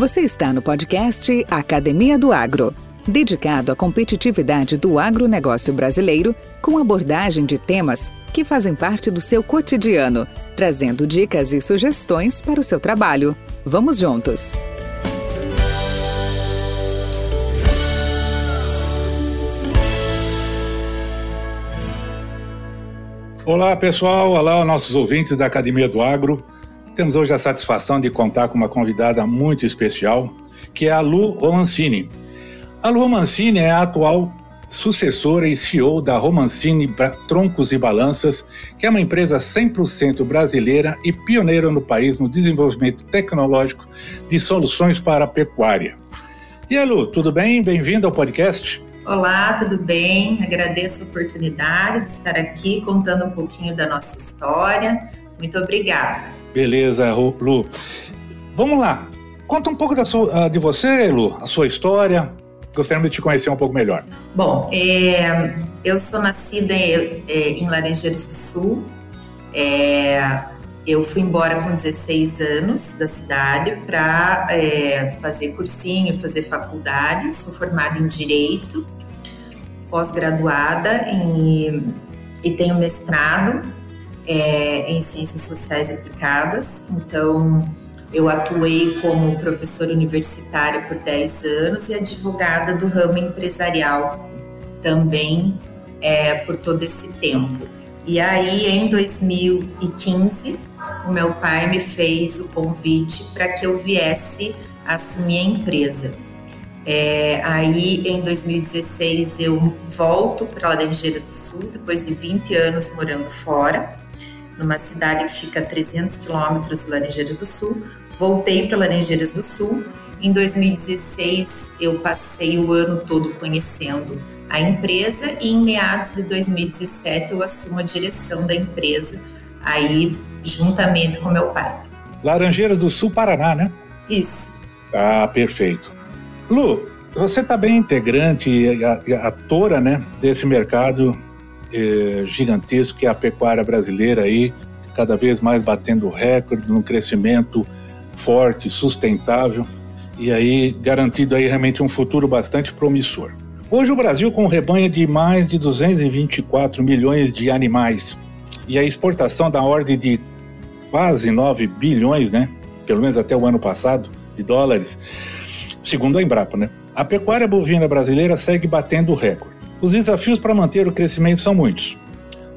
Você está no podcast Academia do Agro, dedicado à competitividade do agronegócio brasileiro, com abordagem de temas que fazem parte do seu cotidiano, trazendo dicas e sugestões para o seu trabalho. Vamos juntos! Olá, pessoal. Olá, nossos ouvintes da Academia do Agro. Temos hoje a satisfação de contar com uma convidada muito especial, que é a Lu Romancini. A Lu Romancini é a atual sucessora e CEO da Romancini Troncos e Balanças, que é uma empresa 100% brasileira e pioneira no país no desenvolvimento tecnológico de soluções para a pecuária. E a Lu, tudo bem? Bem-vinda ao podcast. Olá, tudo bem? Agradeço a oportunidade de estar aqui contando um pouquinho da nossa história. Muito obrigada. Beleza, Lu. Vamos lá. Conta um pouco da sua, ah, de você, Lu, a sua história. Gostaria de te conhecer um pouco melhor. Bom, é, eu sou nascida em, é, em Laranjeiras do Sul. É, eu fui embora com 16 anos da cidade para é, fazer cursinho, fazer faculdade. Sou formada em Direito, pós-graduada e tenho mestrado é, em Ciências Sociais Aplicadas. Então, eu atuei como professora universitária por 10 anos e advogada do ramo empresarial também é, por todo esse tempo. E aí, em 2015, o meu pai me fez o convite para que eu viesse assumir a empresa. É, aí, em 2016, eu volto para Laranjeiras do Sul, depois de 20 anos morando fora, numa cidade que fica a 300 quilômetros de Laranjeiras do Sul. Voltei para Laranjeiras do Sul. Em 2016, eu passei o ano todo conhecendo a empresa e em meados de 2017 eu assumo a direção da empresa aí juntamente com meu pai. Laranjeiras do Sul, Paraná, né? Isso. Ah, perfeito. Lu, você está bem integrante e atora, né, desse mercado eh, gigantesco que é a pecuária brasileira aí, cada vez mais batendo recorde, num crescimento forte, sustentável e aí garantido aí realmente um futuro bastante promissor. Hoje o Brasil com um rebanho de mais de 224 milhões de animais e a exportação da ordem de quase 9 bilhões, né? Pelo menos até o ano passado, de dólares, segundo a Embrapa, né? A pecuária bovina brasileira segue batendo recorde. Os desafios para manter o crescimento são muitos.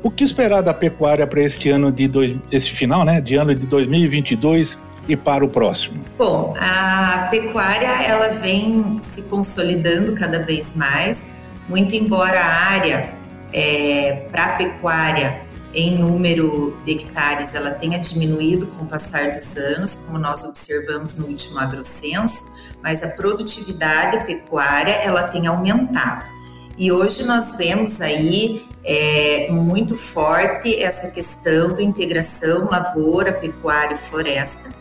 O que esperar da pecuária para este ano de dois, esse final, né, de ano de 2022 e para o próximo? Bom, a pecuária ela vem se consolidando cada vez mais, muito embora a área é, para a pecuária em número de hectares ela tenha diminuído com o passar dos anos, como nós observamos no último agrocenso, mas a produtividade pecuária ela tem aumentado. E hoje nós vemos aí é, muito forte essa questão da integração lavoura, pecuária e floresta.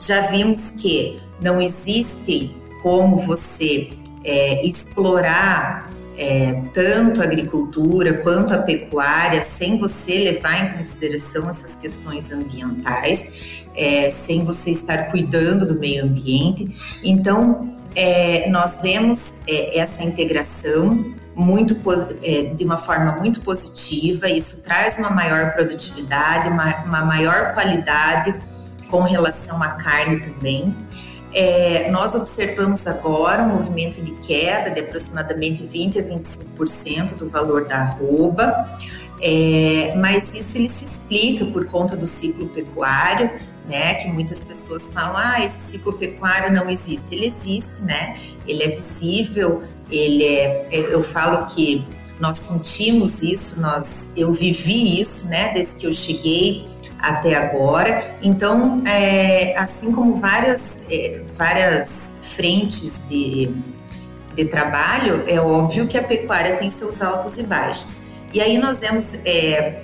Já vimos que não existe como você é, explorar é, tanto a agricultura quanto a pecuária, sem você levar em consideração essas questões ambientais, é, sem você estar cuidando do meio ambiente. Então, é, nós vemos é, essa integração muito é, de uma forma muito positiva. Isso traz uma maior produtividade, uma, uma maior qualidade com relação à carne também. É, nós observamos agora um movimento de queda de aproximadamente 20 a 25% do valor da arroba, é, mas isso ele se explica por conta do ciclo pecuário, né? Que muitas pessoas falam, ah, esse ciclo pecuário não existe. Ele existe, né? Ele é visível, ele é, é eu falo que nós sentimos isso, nós, eu vivi isso, né? Desde que eu cheguei até agora. Então, é, assim como várias, é, várias frentes de, de trabalho, é óbvio que a pecuária tem seus altos e baixos. E aí nós vemos é,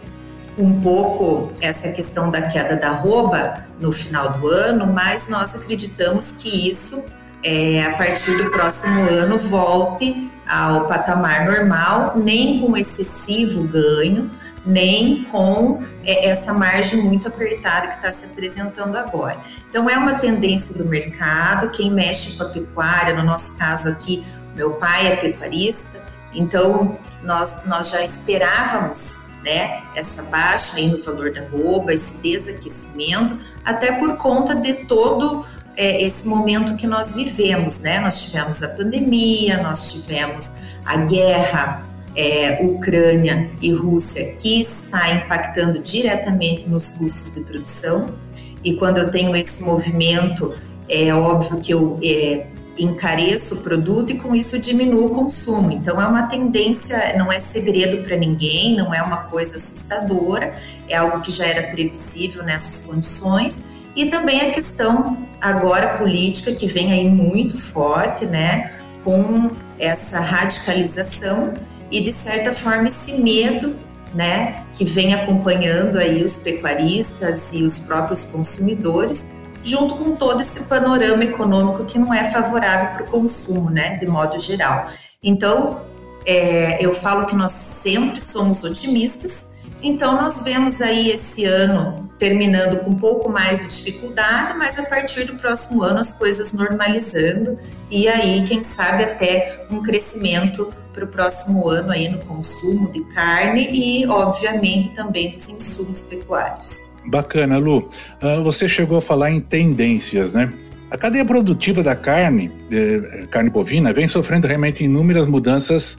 um pouco essa questão da queda da arroba no final do ano, mas nós acreditamos que isso, é, a partir do próximo ano, volte ao patamar normal, nem com excessivo ganho, nem com é, essa margem muito apertada que está se apresentando agora. Então, é uma tendência do mercado. Quem mexe com a pecuária, no nosso caso aqui, meu pai é pecuarista, então nós, nós já esperávamos né, essa baixa aí no valor da roupa, esse desaquecimento, até por conta de todo é, esse momento que nós vivemos, né? Nós tivemos a pandemia, nós tivemos a guerra é, Ucrânia e Rússia, que está impactando diretamente nos custos de produção. E quando eu tenho esse movimento, é óbvio que eu é, encareço o produto e com isso diminuo o consumo. Então é uma tendência, não é segredo para ninguém, não é uma coisa assustadora, é algo que já era previsível nessas condições. E também a questão agora política que vem aí muito forte, né, com essa radicalização e de certa forma esse medo, né, que vem acompanhando aí os pecuaristas e os próprios consumidores, junto com todo esse panorama econômico que não é favorável para o consumo, né, de modo geral. Então, é, eu falo que nós sempre somos otimistas então, nós vemos aí esse ano terminando com um pouco mais de dificuldade, mas a partir do próximo ano as coisas normalizando e aí, quem sabe, até um crescimento para o próximo ano aí no consumo de carne e, obviamente, também dos insumos pecuários. Bacana, Lu. Uh, você chegou a falar em tendências, né? A cadeia produtiva da carne, carne bovina, vem sofrendo realmente inúmeras mudanças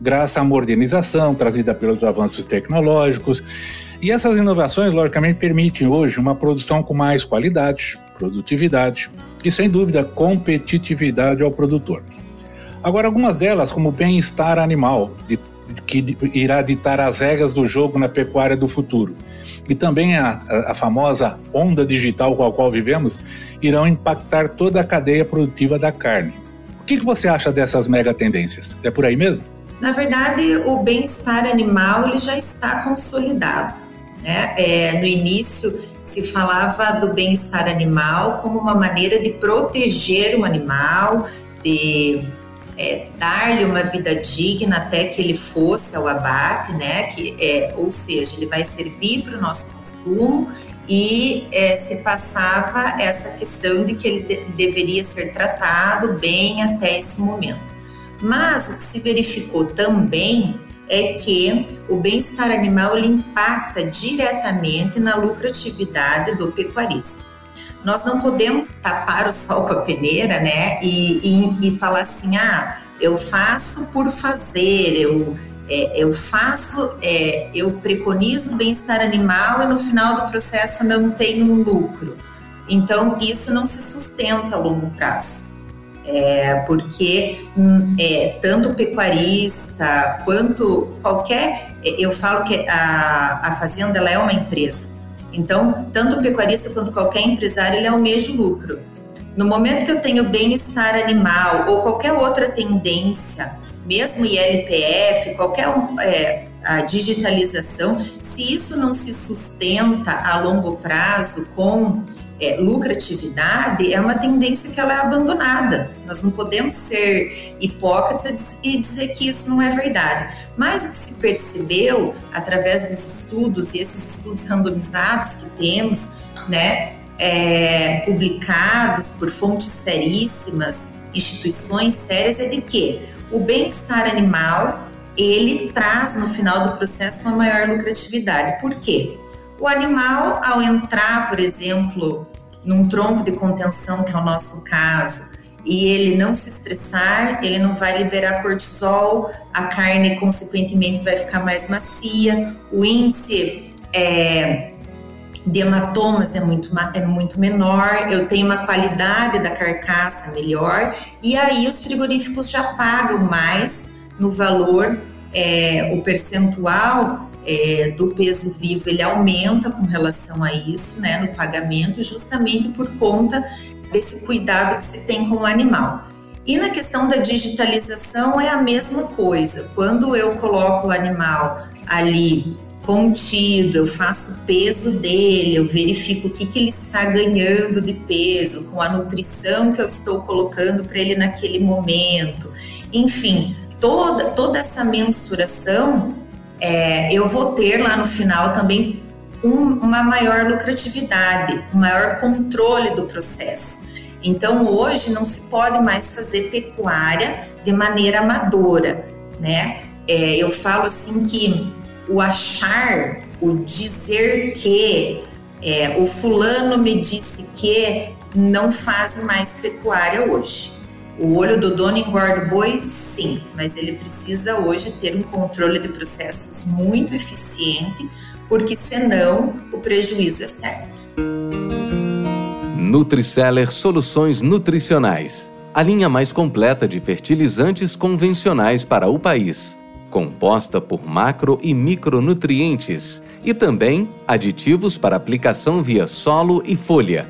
graças à modernização trazida pelos avanços tecnológicos. E essas inovações, logicamente, permitem hoje uma produção com mais qualidade, produtividade e, sem dúvida, competitividade ao produtor. Agora, algumas delas, como bem-estar animal, de, que irá ditar as regras do jogo na pecuária do futuro, e também a, a, famosa onda digital com a qual vivemos, irão impactar toda a cadeia produtiva da carne. O que, que você acha dessas mega tendências? É por aí mesmo? Na verdade, o bem-estar animal ele já está consolidado. Né? É, no início se falava do bem-estar animal como uma maneira de proteger o animal, de é, dar-lhe uma vida digna até que ele fosse ao abate, né? Que é, ou seja, ele vai servir para o nosso consumo e é, se passava essa questão de que ele de, deveria ser tratado bem até esse momento. Mas o que se verificou também é que o bem-estar animal impacta diretamente na lucratividade do pecuarista. Nós não podemos tapar o sol com a peneira, né? E, e, e falar assim, ah, eu faço por fazer, eu, é, eu faço, é, eu preconizo o bem-estar animal e no final do processo não tenho um lucro. Então, isso não se sustenta a longo prazo é, porque hum, é, tanto pecuarista quanto qualquer, eu falo que a, a fazenda ela é uma empresa. Então, tanto o pecuarista quanto qualquer empresário, ele é o lucro. No momento que eu tenho bem-estar animal ou qualquer outra tendência, mesmo ILPF, qualquer é, a digitalização, se isso não se sustenta a longo prazo com é, lucratividade é uma tendência que ela é abandonada. Nós não podemos ser hipócritas e dizer que isso não é verdade. Mas o que se percebeu através dos estudos e esses estudos randomizados que temos, né, é, publicados por fontes seríssimas, instituições sérias, é de que o bem-estar animal ele traz no final do processo uma maior lucratividade. Por quê? O animal, ao entrar, por exemplo, num tronco de contenção, que é o nosso caso, e ele não se estressar, ele não vai liberar cortisol, a carne, consequentemente, vai ficar mais macia, o índice é, de hematomas é muito, é muito menor, eu tenho uma qualidade da carcaça melhor, e aí os frigoríficos já pagam mais no valor, é, o percentual é, do peso vivo ele aumenta com relação a isso, né, no pagamento, justamente por conta desse cuidado que se tem com o animal. E na questão da digitalização é a mesma coisa. Quando eu coloco o animal ali contido, eu faço o peso dele, eu verifico o que, que ele está ganhando de peso, com a nutrição que eu estou colocando para ele naquele momento. Enfim, toda, toda essa mensuração é, eu vou ter lá no final também um, uma maior lucratividade, um maior controle do processo. Então, hoje não se pode mais fazer pecuária de maneira amadora, né? É, eu falo assim que o achar, o dizer que, é, o fulano me disse que não faz mais pecuária hoje. O olho do dono engorda o boi? Sim, mas ele precisa hoje ter um controle de processos muito eficiente, porque senão o prejuízo é certo. Nutriceller Soluções Nutricionais a linha mais completa de fertilizantes convencionais para o país, composta por macro e micronutrientes e também aditivos para aplicação via solo e folha,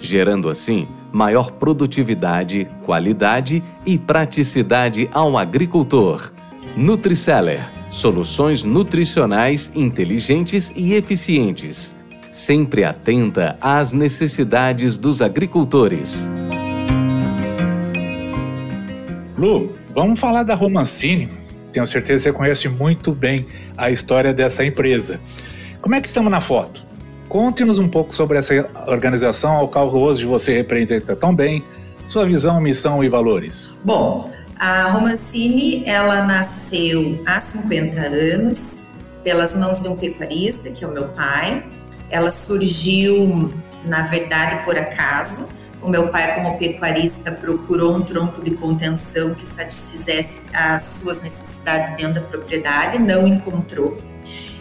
gerando assim maior produtividade, qualidade e praticidade ao agricultor. Nutriceller soluções nutricionais inteligentes e eficientes, sempre atenta às necessidades dos agricultores. Lu, vamos falar da Romancini. Tenho certeza que você conhece muito bem a história dessa empresa. Como é que estamos na foto? Conte-nos um pouco sobre essa organização ao qual hoje você representa tão bem, sua visão, missão e valores. Bom, a Romancini, ela nasceu há 50 anos pelas mãos de um pecuarista, que é o meu pai. Ela surgiu, na verdade, por acaso. O meu pai, como pecuarista, procurou um tronco de contenção que satisfizesse as suas necessidades dentro da propriedade, não encontrou.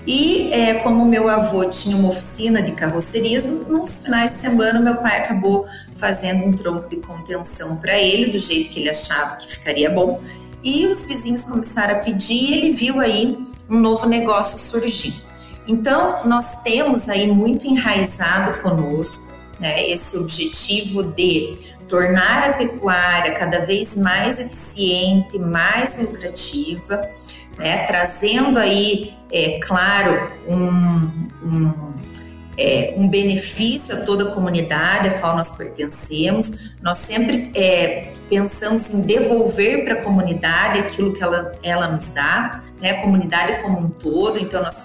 E é, como meu avô tinha uma oficina de carrocerias, nos finais de semana meu pai acabou fazendo um tronco de contenção para ele, do jeito que ele achava que ficaria bom. E os vizinhos começaram a pedir e ele viu aí um novo negócio surgir. Então, nós temos aí muito enraizado conosco né, esse objetivo de tornar a pecuária cada vez mais eficiente, mais lucrativa, né, trazendo aí, é claro, um, um, é, um benefício a toda a comunidade a qual nós pertencemos. Nós sempre é, pensamos em devolver para a comunidade aquilo que ela, ela nos dá, né, a comunidade como um todo. Então, nós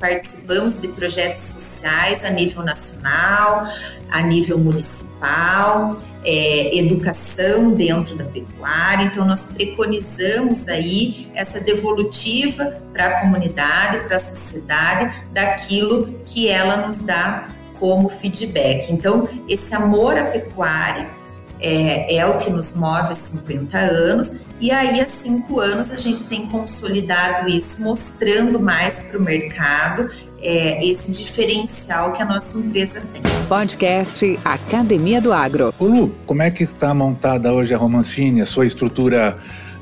participamos, de projetos sociais a nível nacional, a nível municipal, é, educação dentro da pecuária. Então, nós preconizamos aí essa devolutiva para a comunidade, para a sociedade, daquilo que ela nos dá como feedback. Então, esse amor à pecuária é, é, o que nos move há 50 anos, e aí há cinco anos a gente tem consolidado isso, mostrando mais para o mercado é, esse diferencial que a nossa empresa tem. Podcast Academia do Agro. Ô Lu, como é que está montada hoje a Romancini, a sua estrutura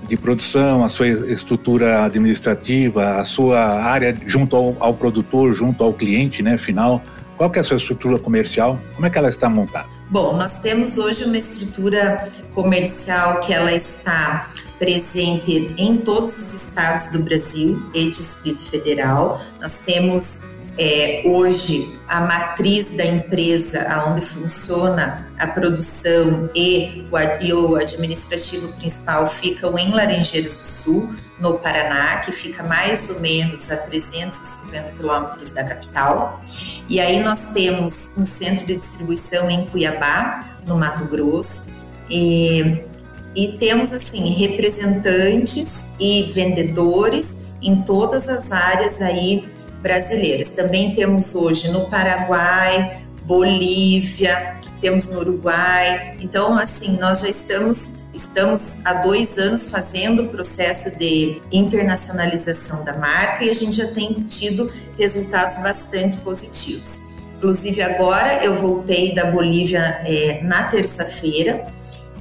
de produção, a sua estrutura administrativa, a sua área junto ao, ao produtor, junto ao cliente né, final? Qual que é a sua estrutura comercial? Como é que ela está montada? Bom, nós temos hoje uma estrutura comercial que ela está presente em todos os estados do Brasil e Distrito Federal. Nós temos é, hoje a matriz da empresa, onde funciona a produção e o, e o administrativo principal ficam em Laranjeiras do Sul, no Paraná, que fica mais ou menos a 350 quilômetros da capital. E aí nós temos um centro de distribuição em Cuiabá, no Mato Grosso, e e temos assim representantes e vendedores em todas as áreas aí brasileiras. Também temos hoje no Paraguai, Bolívia, temos no Uruguai. Então, assim, nós já estamos estamos há dois anos fazendo o processo de internacionalização da marca e a gente já tem tido resultados bastante positivos. Inclusive agora eu voltei da Bolívia é, na terça-feira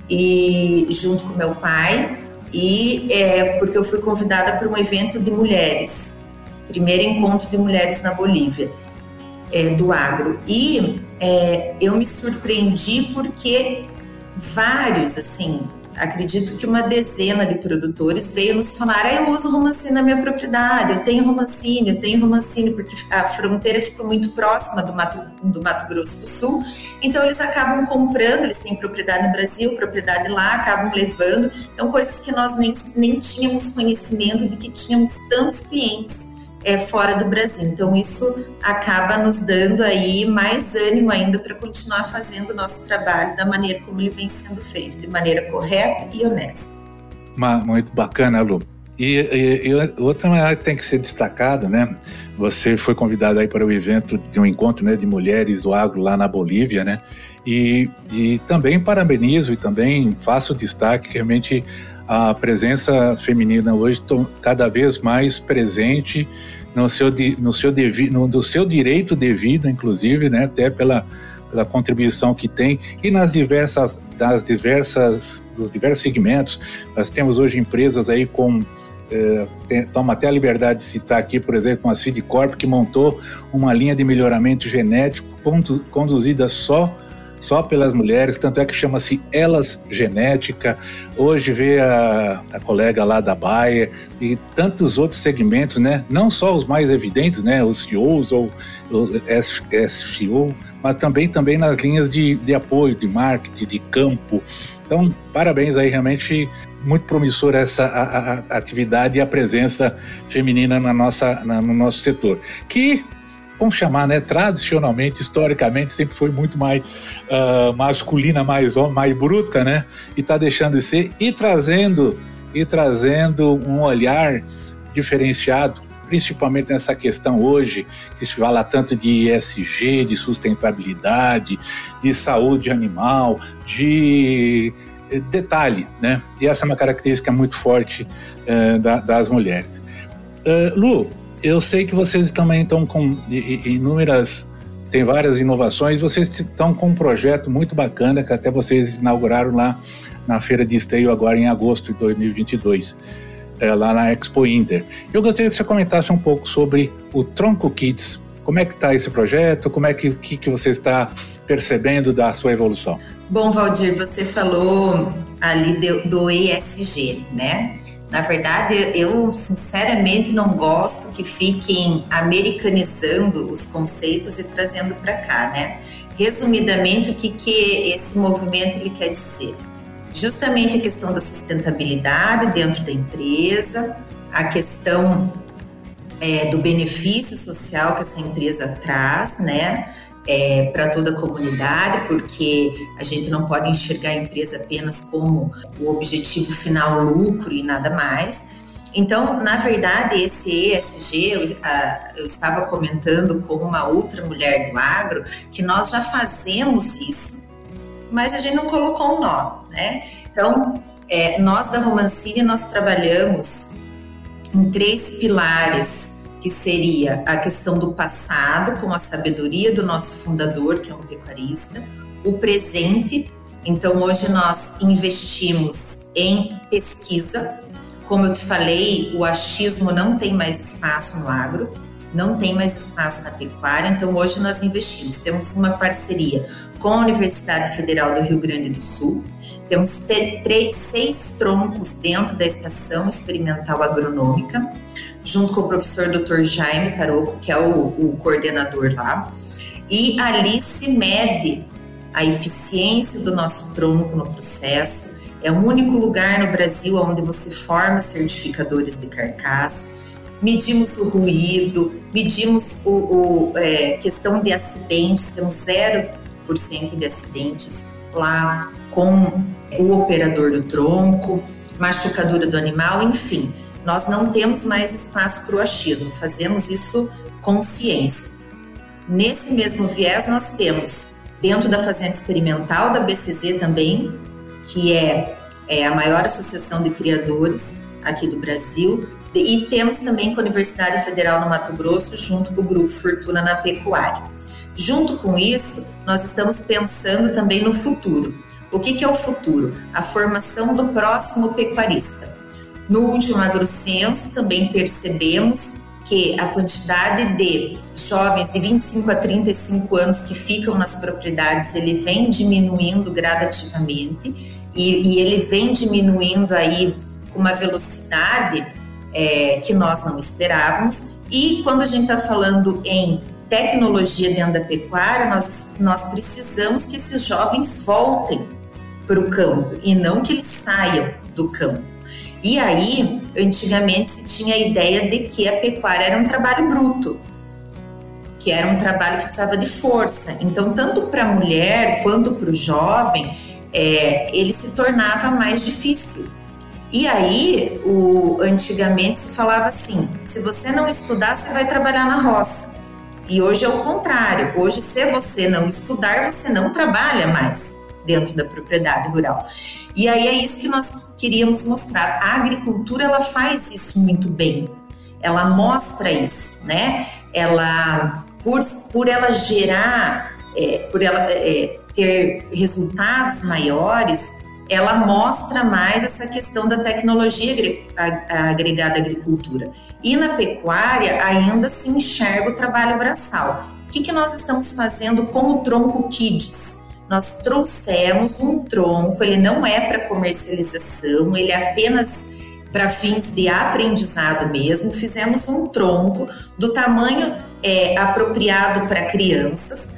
e junto com meu pai e é, porque eu fui convidada para um evento de mulheres, primeiro encontro de mulheres na Bolívia é, do agro e é, eu me surpreendi porque vários assim acredito que uma dezena de produtores veio nos falar: ah, eu uso romancine na minha propriedade, eu tenho romancine, eu tenho romancine, porque a fronteira ficou muito próxima do Mato, do Mato Grosso do Sul. Então, eles acabam comprando, eles têm propriedade no Brasil, propriedade lá, acabam levando. Então, coisas que nós nem, nem tínhamos conhecimento de que tínhamos tantos clientes é, fora do Brasil. Então, isso acaba nos dando aí mais ânimo ainda para continuar fazendo o nosso trabalho da maneira como ele vem sendo feito, de maneira correta e honesta. Muito bacana, Lu. E, e, e outra que tem que ser destacado, né? Você foi convidado aí para o evento de um encontro né, de mulheres do agro lá na Bolívia, né? E, e também parabenizo e também faço destaque que realmente a presença feminina hoje cada vez mais presente no seu, no seu, devi, no, do seu direito devido, inclusive, né? Até pela, pela contribuição que tem e nas diversas, das diversas, dos diversos segmentos. Nós temos hoje empresas aí com é, toma até a liberdade de citar aqui, por exemplo, a Sidcorp, que montou uma linha de melhoramento genético conduzida só só pelas mulheres, tanto é que chama-se Elas Genética. Hoje vê a, a, colega lá da Bayer e tantos outros segmentos, né? Não só os mais evidentes, né? Os CEOs ou SEO, mas também, também nas linhas de, de apoio, de marketing, de campo. Então, parabéns aí, realmente muito promissora essa a, a atividade e a presença feminina na nossa, na, no nosso setor, que vamos chamar, né, tradicionalmente, historicamente, sempre foi muito mais uh, masculina, mais mais bruta, né, e está deixando de ser e trazendo e trazendo um olhar diferenciado, principalmente nessa questão hoje que se fala tanto de ESG, de sustentabilidade, de saúde animal, de detalhe, né? E essa é uma característica muito forte uh, da, das mulheres. Uh, Lu, eu sei que vocês também estão com inúmeras, tem várias inovações. Vocês estão com um projeto muito bacana que até vocês inauguraram lá na feira de esteio agora em agosto de 2022. É, lá na Expo Inter. Eu gostaria que você comentasse um pouco sobre o Tronco Kids. Como é que está esse projeto? Como é que, que, que você está percebendo da sua evolução? Bom, Valdir, você falou ali do, do ESG, né? Na verdade, eu sinceramente não gosto que fiquem americanizando os conceitos e trazendo para cá, né? Resumidamente, o que, que esse movimento ele quer dizer? Justamente a questão da sustentabilidade dentro da empresa, a questão é, do benefício social que essa empresa traz, né? É, para toda a comunidade, porque a gente não pode enxergar a empresa apenas como o objetivo final lucro e nada mais. Então, na verdade, esse ESG, eu, a, eu estava comentando com uma outra mulher do agro que nós já fazemos isso, mas a gente não colocou um nó, né? Então, é, nós da Romancini, nós trabalhamos em três pilares que seria a questão do passado, com a sabedoria do nosso fundador, que é um pecuarista, o presente. Então, hoje nós investimos em pesquisa. Como eu te falei, o achismo não tem mais espaço no agro, não tem mais espaço na pecuária, então hoje nós investimos. Temos uma parceria com a Universidade Federal do Rio Grande do Sul, temos três, seis troncos dentro da estação experimental agronômica junto com o professor Dr. Jaime Taroco, que é o, o coordenador lá, e ali se mede a eficiência do nosso tronco no processo. É o único lugar no Brasil onde você forma certificadores de carcaça. Medimos o ruído, medimos o, o é, questão de acidentes, temos 0% de acidentes lá com o operador do tronco, machucadura do animal, enfim nós não temos mais espaço para o achismo, fazemos isso com ciência. Nesse mesmo viés, nós temos, dentro da Fazenda Experimental da BCZ também, que é, é a maior associação de criadores aqui do Brasil, e temos também com a Universidade Federal no Mato Grosso, junto com o Grupo Fortuna na Pecuária. Junto com isso, nós estamos pensando também no futuro. O que, que é o futuro? A formação do próximo pecuarista. No último agrocenso, também percebemos que a quantidade de jovens de 25 a 35 anos que ficam nas propriedades, ele vem diminuindo gradativamente e, e ele vem diminuindo aí com uma velocidade é, que nós não esperávamos. E quando a gente está falando em tecnologia dentro da pecuária, nós, nós precisamos que esses jovens voltem para o campo e não que eles saiam do campo. E aí, antigamente se tinha a ideia de que a pecuária era um trabalho bruto, que era um trabalho que precisava de força. Então, tanto para a mulher quanto para o jovem, é, ele se tornava mais difícil. E aí, o, antigamente se falava assim: se você não estudar, você vai trabalhar na roça. E hoje é o contrário. Hoje, se você não estudar, você não trabalha mais dentro da propriedade rural. E aí é isso que nós queríamos mostrar. A agricultura ela faz isso muito bem. Ela mostra isso, né? Ela por, por ela gerar, é, por ela é, ter resultados maiores, ela mostra mais essa questão da tecnologia agregada à agricultura. E na pecuária ainda se enxerga o trabalho braçal. O que, que nós estamos fazendo com o tronco Kids? Nós trouxemos um tronco, ele não é para comercialização, ele é apenas para fins de aprendizado mesmo. Fizemos um tronco do tamanho é, apropriado para crianças,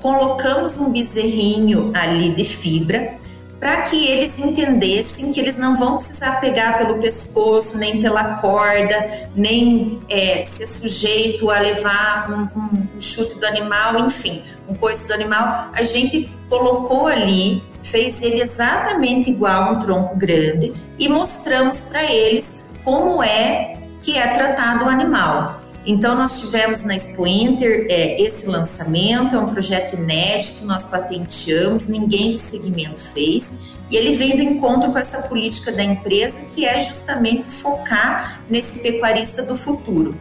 colocamos um bezerrinho ali de fibra para que eles entendessem que eles não vão precisar pegar pelo pescoço, nem pela corda, nem é, ser sujeito a levar um, um, chute do animal, enfim, um coice do animal. A gente colocou ali, fez ele exatamente igual a um tronco grande e mostramos para eles como é que é tratado o animal. Então, nós tivemos na Expo Inter é, esse lançamento, é um projeto inédito, nós patenteamos, ninguém do segmento fez, e ele vem do encontro com essa política da empresa, que é justamente focar nesse pecuarista do futuro.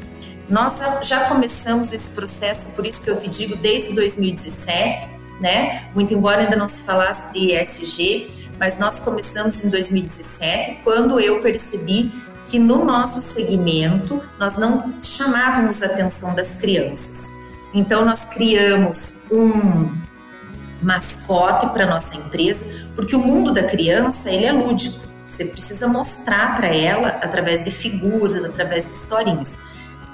Nós já começamos esse processo, por isso que eu te digo, desde 2017, né? Muito embora ainda não se falasse de ESG, mas nós começamos em 2017, quando eu percebi que no nosso segmento nós não chamávamos a atenção das crianças. Então nós criamos um mascote para nossa empresa, porque o mundo da criança ele é lúdico. Você precisa mostrar para ela através de figuras, através de historinhas.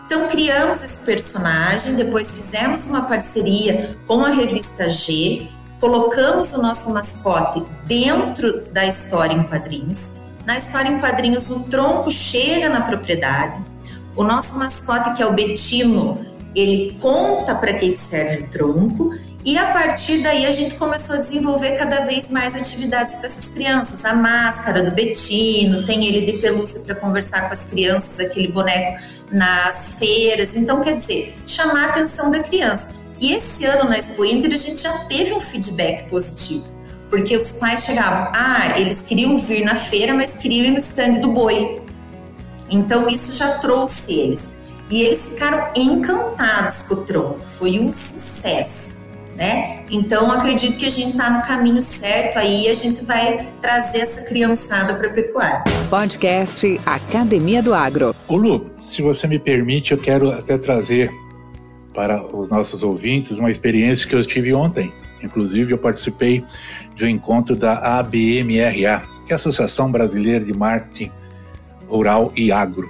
Então criamos esse personagem, depois fizemos uma parceria com a revista G, colocamos o nosso mascote dentro da história em quadrinhos na história em quadrinhos, o tronco chega na propriedade. O nosso mascote, que é o Betino, ele conta para que serve o tronco e a partir daí a gente começou a desenvolver cada vez mais atividades para essas crianças. A máscara do Betino, tem ele de pelúcia para conversar com as crianças, aquele boneco nas feiras. Então, quer dizer, chamar a atenção da criança. E esse ano na Expo Inter a gente já teve um feedback positivo. Porque os pais chegavam, ah, eles queriam vir na feira, mas queriam ir no stand do boi. Então isso já trouxe eles. E eles ficaram encantados com o tronco. Foi um sucesso, né? Então acredito que a gente está no caminho certo aí a gente vai trazer essa criançada para a pecuária. Podcast Academia do Agro. Ô Lu, se você me permite, eu quero até trazer para os nossos ouvintes uma experiência que eu tive ontem. Inclusive, eu participei de um encontro da ABMRA, que é a Associação Brasileira de Marketing Rural e Agro.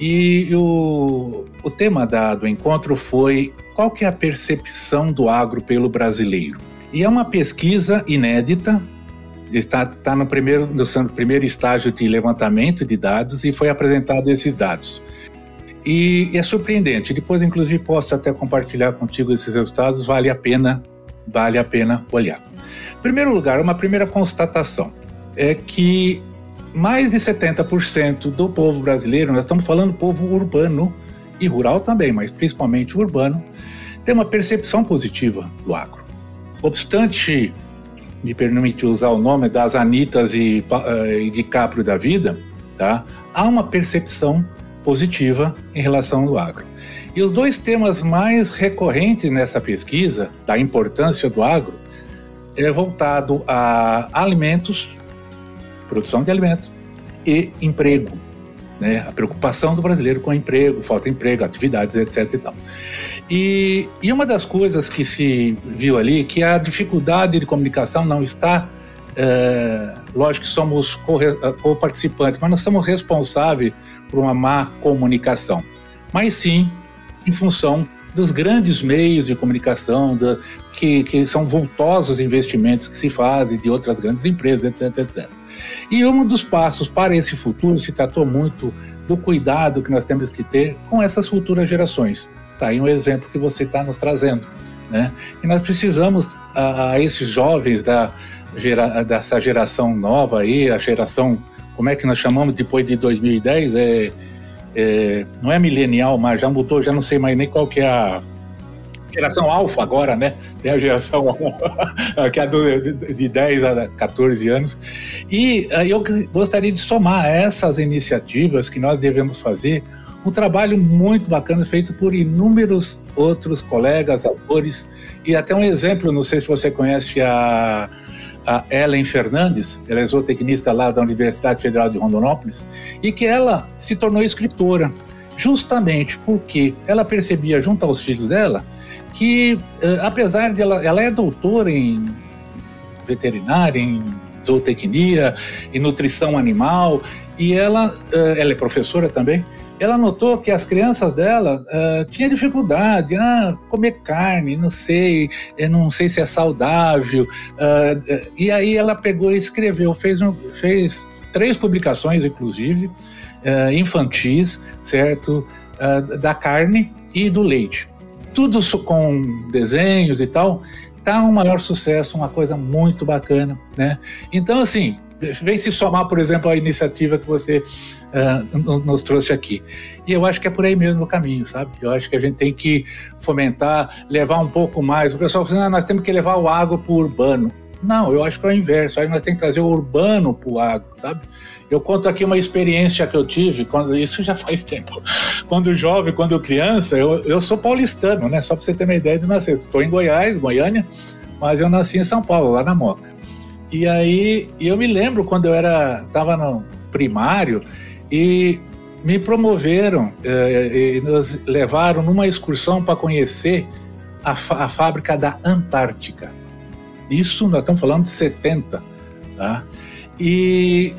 E o, o tema da, do encontro foi qual que é a percepção do agro pelo brasileiro. E é uma pesquisa inédita, está, está no, primeiro, no primeiro estágio de levantamento de dados e foi apresentado esses dados. E é surpreendente, depois inclusive posso até compartilhar contigo esses resultados, vale a pena vale a pena olhar. Em primeiro lugar, uma primeira constatação é que mais de 70% do povo brasileiro, nós estamos falando povo urbano e rural também, mas principalmente urbano, tem uma percepção positiva do agro. Obstante, me permite usar o nome das Anitas e, uh, e de Caprio da vida, tá? há uma percepção positiva em relação ao agro. E os dois temas mais recorrentes nessa pesquisa, da importância do agro, é voltado a alimentos, produção de alimentos e emprego. Né? A preocupação do brasileiro com emprego, falta de emprego, atividades, etc. E, tal. E, e uma das coisas que se viu ali que a dificuldade de comunicação não está é, lógico que somos co-participantes, mas nós somos responsáveis por uma má comunicação. Mas sim em função dos grandes meios de comunicação, da, que, que são vultosos investimentos que se fazem de outras grandes empresas, etc, etc. E um dos passos para esse futuro se tratou muito do cuidado que nós temos que ter com essas futuras gerações. Está aí um exemplo que você está nos trazendo. Né? E nós precisamos, a, a esses jovens da, gera, dessa geração nova aí, a geração, como é que nós chamamos depois de 2010? É, é, não é milenial, mas já mudou, já não sei mais nem qual que é a geração alfa agora, né? Tem a geração que é do, de 10 a 14 anos. E eu gostaria de somar essas iniciativas que nós devemos fazer um trabalho muito bacana feito por inúmeros outros colegas, autores, e até um exemplo, não sei se você conhece a, a Ellen Fernandes, ela é zootecnista lá da Universidade Federal de Rondonópolis, e que ela se tornou escritora, justamente porque ela percebia junto aos filhos dela que, eh, apesar de ela, ela é doutora em veterinária, em zootecnia, em nutrição animal, e ela, eh, ela é professora também, ela notou que as crianças dela uh, tinham dificuldade, ah, comer carne, não sei, eu não sei se é saudável. Uh, e aí ela pegou e escreveu, fez, um, fez três publicações, inclusive, uh, infantis, certo, da carne e do leite. Tudo com desenhos e tal, tá um maior sucesso, uma coisa muito bacana, né? Então, assim, vem se somar, por exemplo, a iniciativa que você uh, nos trouxe aqui. E eu acho que é por aí mesmo o caminho, sabe? Eu acho que a gente tem que fomentar, levar um pouco mais. O pessoal fala assim, ah, nós temos que levar o agro para o urbano. Não, eu acho que é o inverso. Aí nós temos que trazer o urbano para o agro, sabe? Eu conto aqui uma experiência que eu tive, quando isso já faz tempo. Quando jovem, quando criança, eu, eu sou paulistano, né? Só para você ter uma ideia de nascer. Estou em Goiás, Goiânia, mas eu nasci em São Paulo, lá na Moca. E aí, eu me lembro quando eu era, estava no primário e me promoveram eh, e nos levaram numa excursão para conhecer a, a, fábrica da Antártica. Isso nós estamos falando de 70, tá? E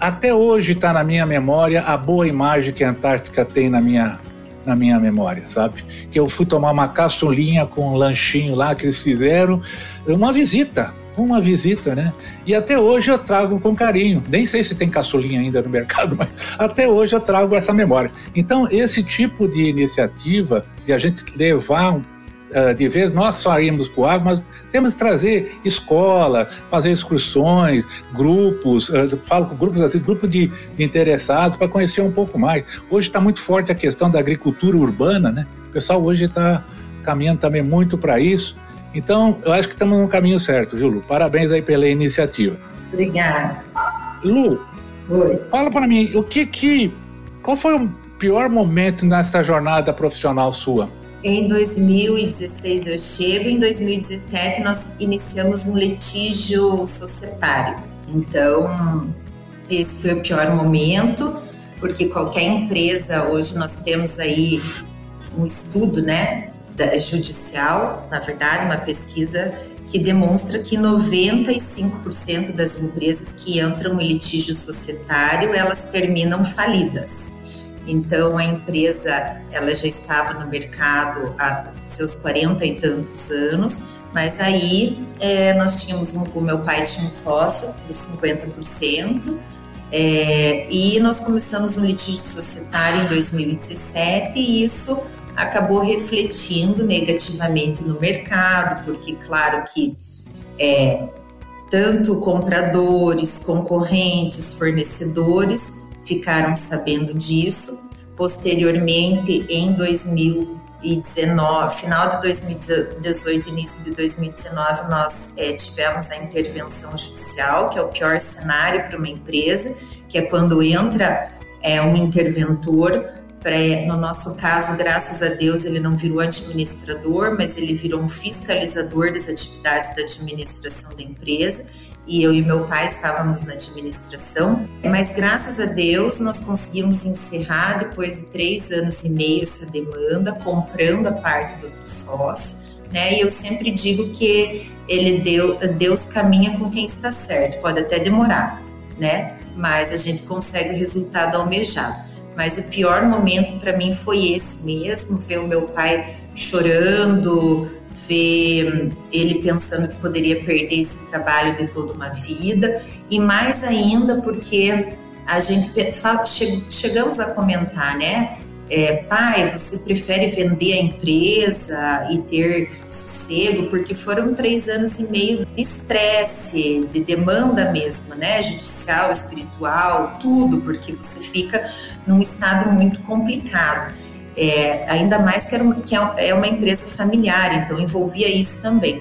até hoje está na minha memória a boa imagem que a Antártica tem na minha na minha memória, sabe? Que eu fui tomar uma caçulinha com um lanchinho lá que eles fizeram, uma visita uma visita, né? E até hoje eu trago com carinho. Nem sei se tem caçulinha ainda no mercado, mas até hoje eu trago essa memória. Então, esse tipo de iniciativa de a gente levar uh, de vez nós só irmos para o mas temos que trazer escola, fazer excursões, grupos, uh, falo com grupos assim, grupo de interessados para conhecer um pouco mais. Hoje está muito forte a questão da agricultura urbana, né? O pessoal hoje está caminhando também muito para isso. Então, eu acho que estamos no caminho certo, viu, Lu? Parabéns aí pela iniciativa. Obrigada. Lu, Oi. fala para mim, o que que... Qual foi o pior momento nessa jornada profissional sua? Em 2016 eu chego, em 2017 nós iniciamos um litígio societário. Então, esse foi o pior momento, porque qualquer empresa, hoje nós temos aí um estudo, né, judicial, na verdade, uma pesquisa que demonstra que 95% das empresas que entram em litígio societário, elas terminam falidas. Então a empresa ela já estava no mercado há seus 40 e tantos anos, mas aí é, nós tínhamos um, o meu pai tinha um sócio de 50%, é, e nós começamos um litígio societário em 2017 e isso acabou refletindo negativamente no mercado, porque, claro que é, tanto compradores, concorrentes, fornecedores ficaram sabendo disso. Posteriormente, em 2019, final de 2018, início de 2019, nós é, tivemos a intervenção judicial, que é o pior cenário para uma empresa, que é quando entra é, um interventor no nosso caso, graças a Deus, ele não virou administrador, mas ele virou um fiscalizador das atividades da administração da empresa. E eu e meu pai estávamos na administração, mas graças a Deus nós conseguimos encerrar depois de três anos e meio essa demanda, comprando a parte do outro sócio. Né? E eu sempre digo que ele deu, Deus caminha com quem está certo, pode até demorar, né? Mas a gente consegue o resultado almejado. Mas o pior momento para mim foi esse mesmo, ver o meu pai chorando, ver ele pensando que poderia perder esse trabalho de toda uma vida, e mais ainda porque a gente chegamos a comentar, né? É, pai, você prefere vender a empresa e ter sossego, porque foram três anos e meio de estresse, de demanda mesmo, né? Judicial, espiritual, tudo, porque você fica num estado muito complicado. É, ainda mais que, era uma, que é, é uma empresa familiar, então envolvia isso também.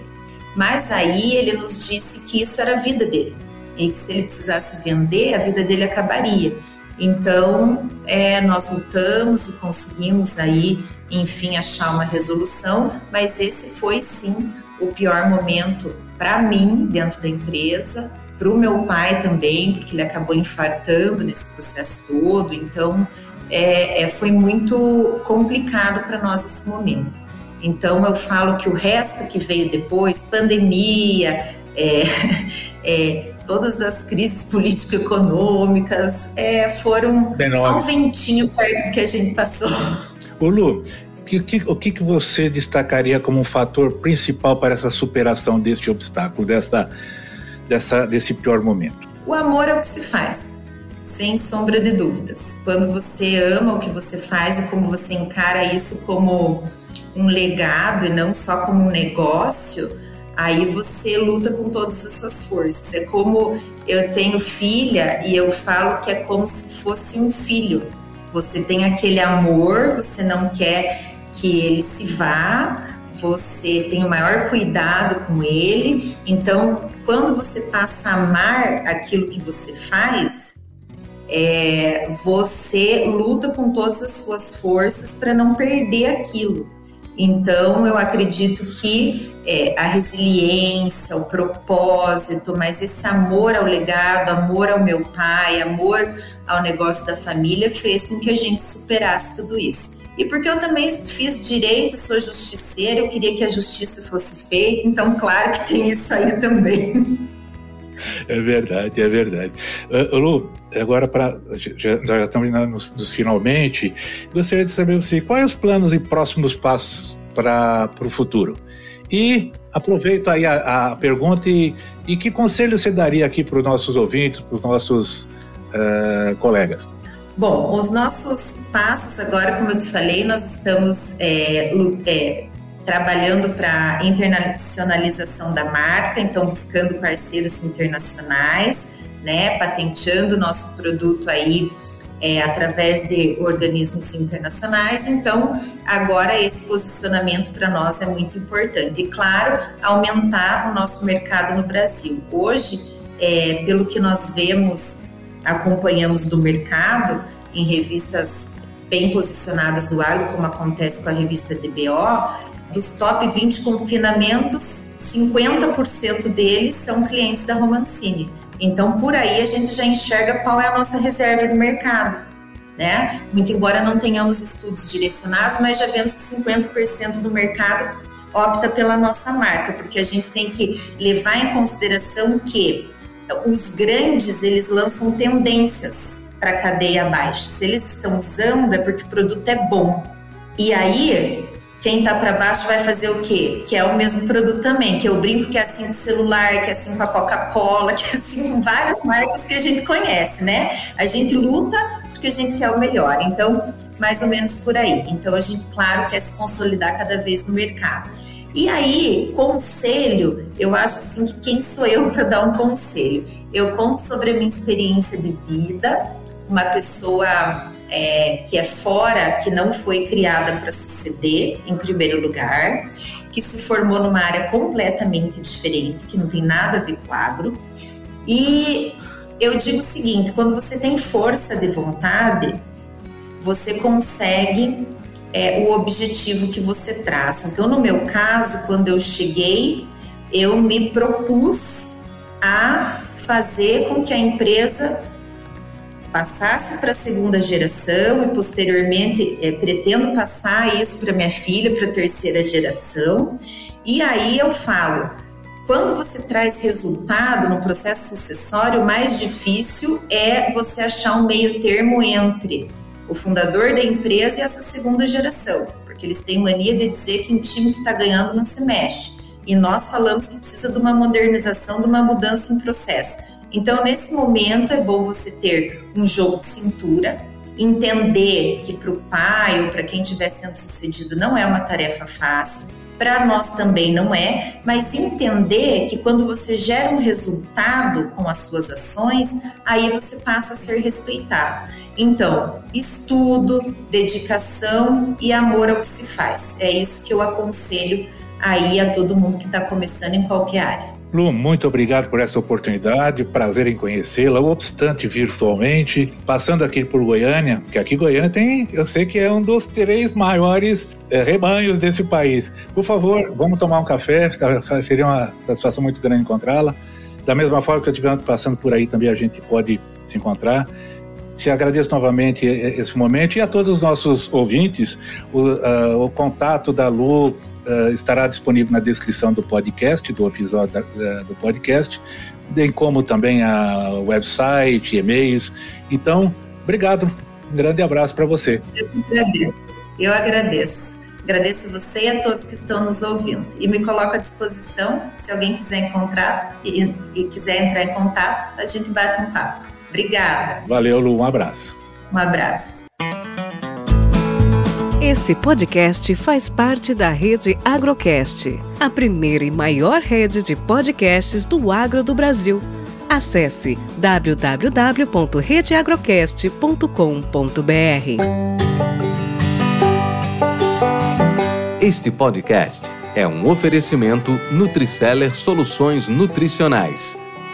Mas aí ele nos disse que isso era a vida dele e que se ele precisasse vender, a vida dele acabaria. Então, é, nós lutamos e conseguimos aí, enfim, achar uma resolução, mas esse foi sim o pior momento para mim dentro da empresa, para o meu pai também, porque ele acabou infartando nesse processo todo. Então, é, é, foi muito complicado para nós esse momento. Então, eu falo que o resto que veio depois, pandemia, é, é, todas as crises político-econômicas é, foram só um ventinho perto do que a gente passou. Ô Lu, que, que, o que, que você destacaria como um fator principal para essa superação deste obstáculo, dessa, dessa, desse pior momento? O amor é o que se faz, sem sombra de dúvidas. Quando você ama o que você faz e como você encara isso como um legado e não só como um negócio, aí você luta com todas as suas forças. É como eu tenho filha e eu falo que é como se fosse um filho. Você tem aquele amor, você não quer que ele se vá, você tem o maior cuidado com ele. Então, quando você passa a amar aquilo que você faz, é, você luta com todas as suas forças para não perder aquilo. Então, eu acredito que é, a resiliência, o propósito, mas esse amor ao legado, amor ao meu pai, amor ao negócio da família fez com que a gente superasse tudo isso. E porque eu também fiz direito, sou justiceira, eu queria que a justiça fosse feita, então, claro que tem isso aí também. É verdade, é verdade. Uh, Lu, agora para já, já estamos nos, nos, finalmente, gostaria de saber você quais os planos e próximos passos para o futuro. E aproveito aí a, a pergunta e, e, que conselho você daria aqui para os nossos ouvintes, para os nossos uh, colegas? Bom, os nossos passos agora, como eu te falei, nós estamos é, é, trabalhando para internacionalização da marca, então buscando parceiros internacionais, né, patenteando nosso produto aí é, através de organismos internacionais. Então, agora esse posicionamento para nós é muito importante. E, claro, aumentar o nosso mercado no Brasil. Hoje, é, pelo que nós vemos, acompanhamos do mercado, em revistas bem posicionadas do agro, como acontece com a revista DBO, dos top 20 confinamentos, 50% deles são clientes da Romancini. Então, por aí a gente já enxerga qual é a nossa reserva de mercado. Né? Muito embora não tenhamos estudos direcionados, mas já vemos que 50% do mercado opta pela nossa marca, porque a gente tem que levar em consideração que os grandes eles lançam tendências para a cadeia abaixo. Se eles estão usando é porque o produto é bom. E aí quem tá para baixo vai fazer o quê? Que é o mesmo produto também, que eu brinco que é assim com celular, que é assim com a Coca-Cola, que é assim com várias marcas que a gente conhece, né? A gente luta porque a gente quer o melhor. Então, mais ou menos por aí. Então, a gente, claro, quer se consolidar cada vez no mercado. E aí, conselho, eu acho assim que quem sou eu para dar um conselho? Eu conto sobre a minha experiência de vida, uma pessoa é, que é fora, que não foi criada para suceder, em primeiro lugar, que se formou numa área completamente diferente, que não tem nada a ver com agro. E eu digo o seguinte: quando você tem força de vontade, você consegue é, o objetivo que você traz. Então, no meu caso, quando eu cheguei, eu me propus a fazer com que a empresa passasse para a segunda geração e posteriormente é, pretendo passar isso para minha filha, para a terceira geração. E aí eu falo, quando você traz resultado no processo sucessório, o mais difícil é você achar um meio termo entre o fundador da empresa e essa segunda geração. porque eles têm mania de dizer que um time que está ganhando não se mexe. E nós falamos que precisa de uma modernização, de uma mudança em processo. Então, nesse momento, é bom você ter um jogo de cintura, entender que para o pai ou para quem estiver sendo sucedido não é uma tarefa fácil, para nós também não é, mas entender que quando você gera um resultado com as suas ações, aí você passa a ser respeitado. Então, estudo, dedicação e amor ao que se faz. É isso que eu aconselho aí a todo mundo que está começando em qualquer área. Lu, muito obrigado por essa oportunidade, prazer em conhecê-la, obstante virtualmente, passando aqui por Goiânia, que aqui Goiânia tem, eu sei que é um dos três maiores é, rebanhos desse país. Por favor, vamos tomar um café, seria uma satisfação muito grande encontrá-la. Da mesma forma que eu estiver passando por aí também a gente pode se encontrar. Te agradeço novamente esse momento e a todos os nossos ouvintes. O, uh, o contato da Lu uh, estará disponível na descrição do podcast, do episódio da, do podcast, bem como também a website, e-mails. Então, obrigado. Um grande abraço para você. Eu agradeço. Eu agradeço. Agradeço você e a todos que estão nos ouvindo. E me coloco à disposição, se alguém quiser encontrar e, e quiser entrar em contato, a gente bate um papo. Obrigada. Valeu, Lu. Um abraço. Um abraço. Esse podcast faz parte da rede Agrocast, a primeira e maior rede de podcasts do agro do Brasil. Acesse www.redeagrocast.com.br. Este podcast é um oferecimento Nutriceller Soluções Nutricionais,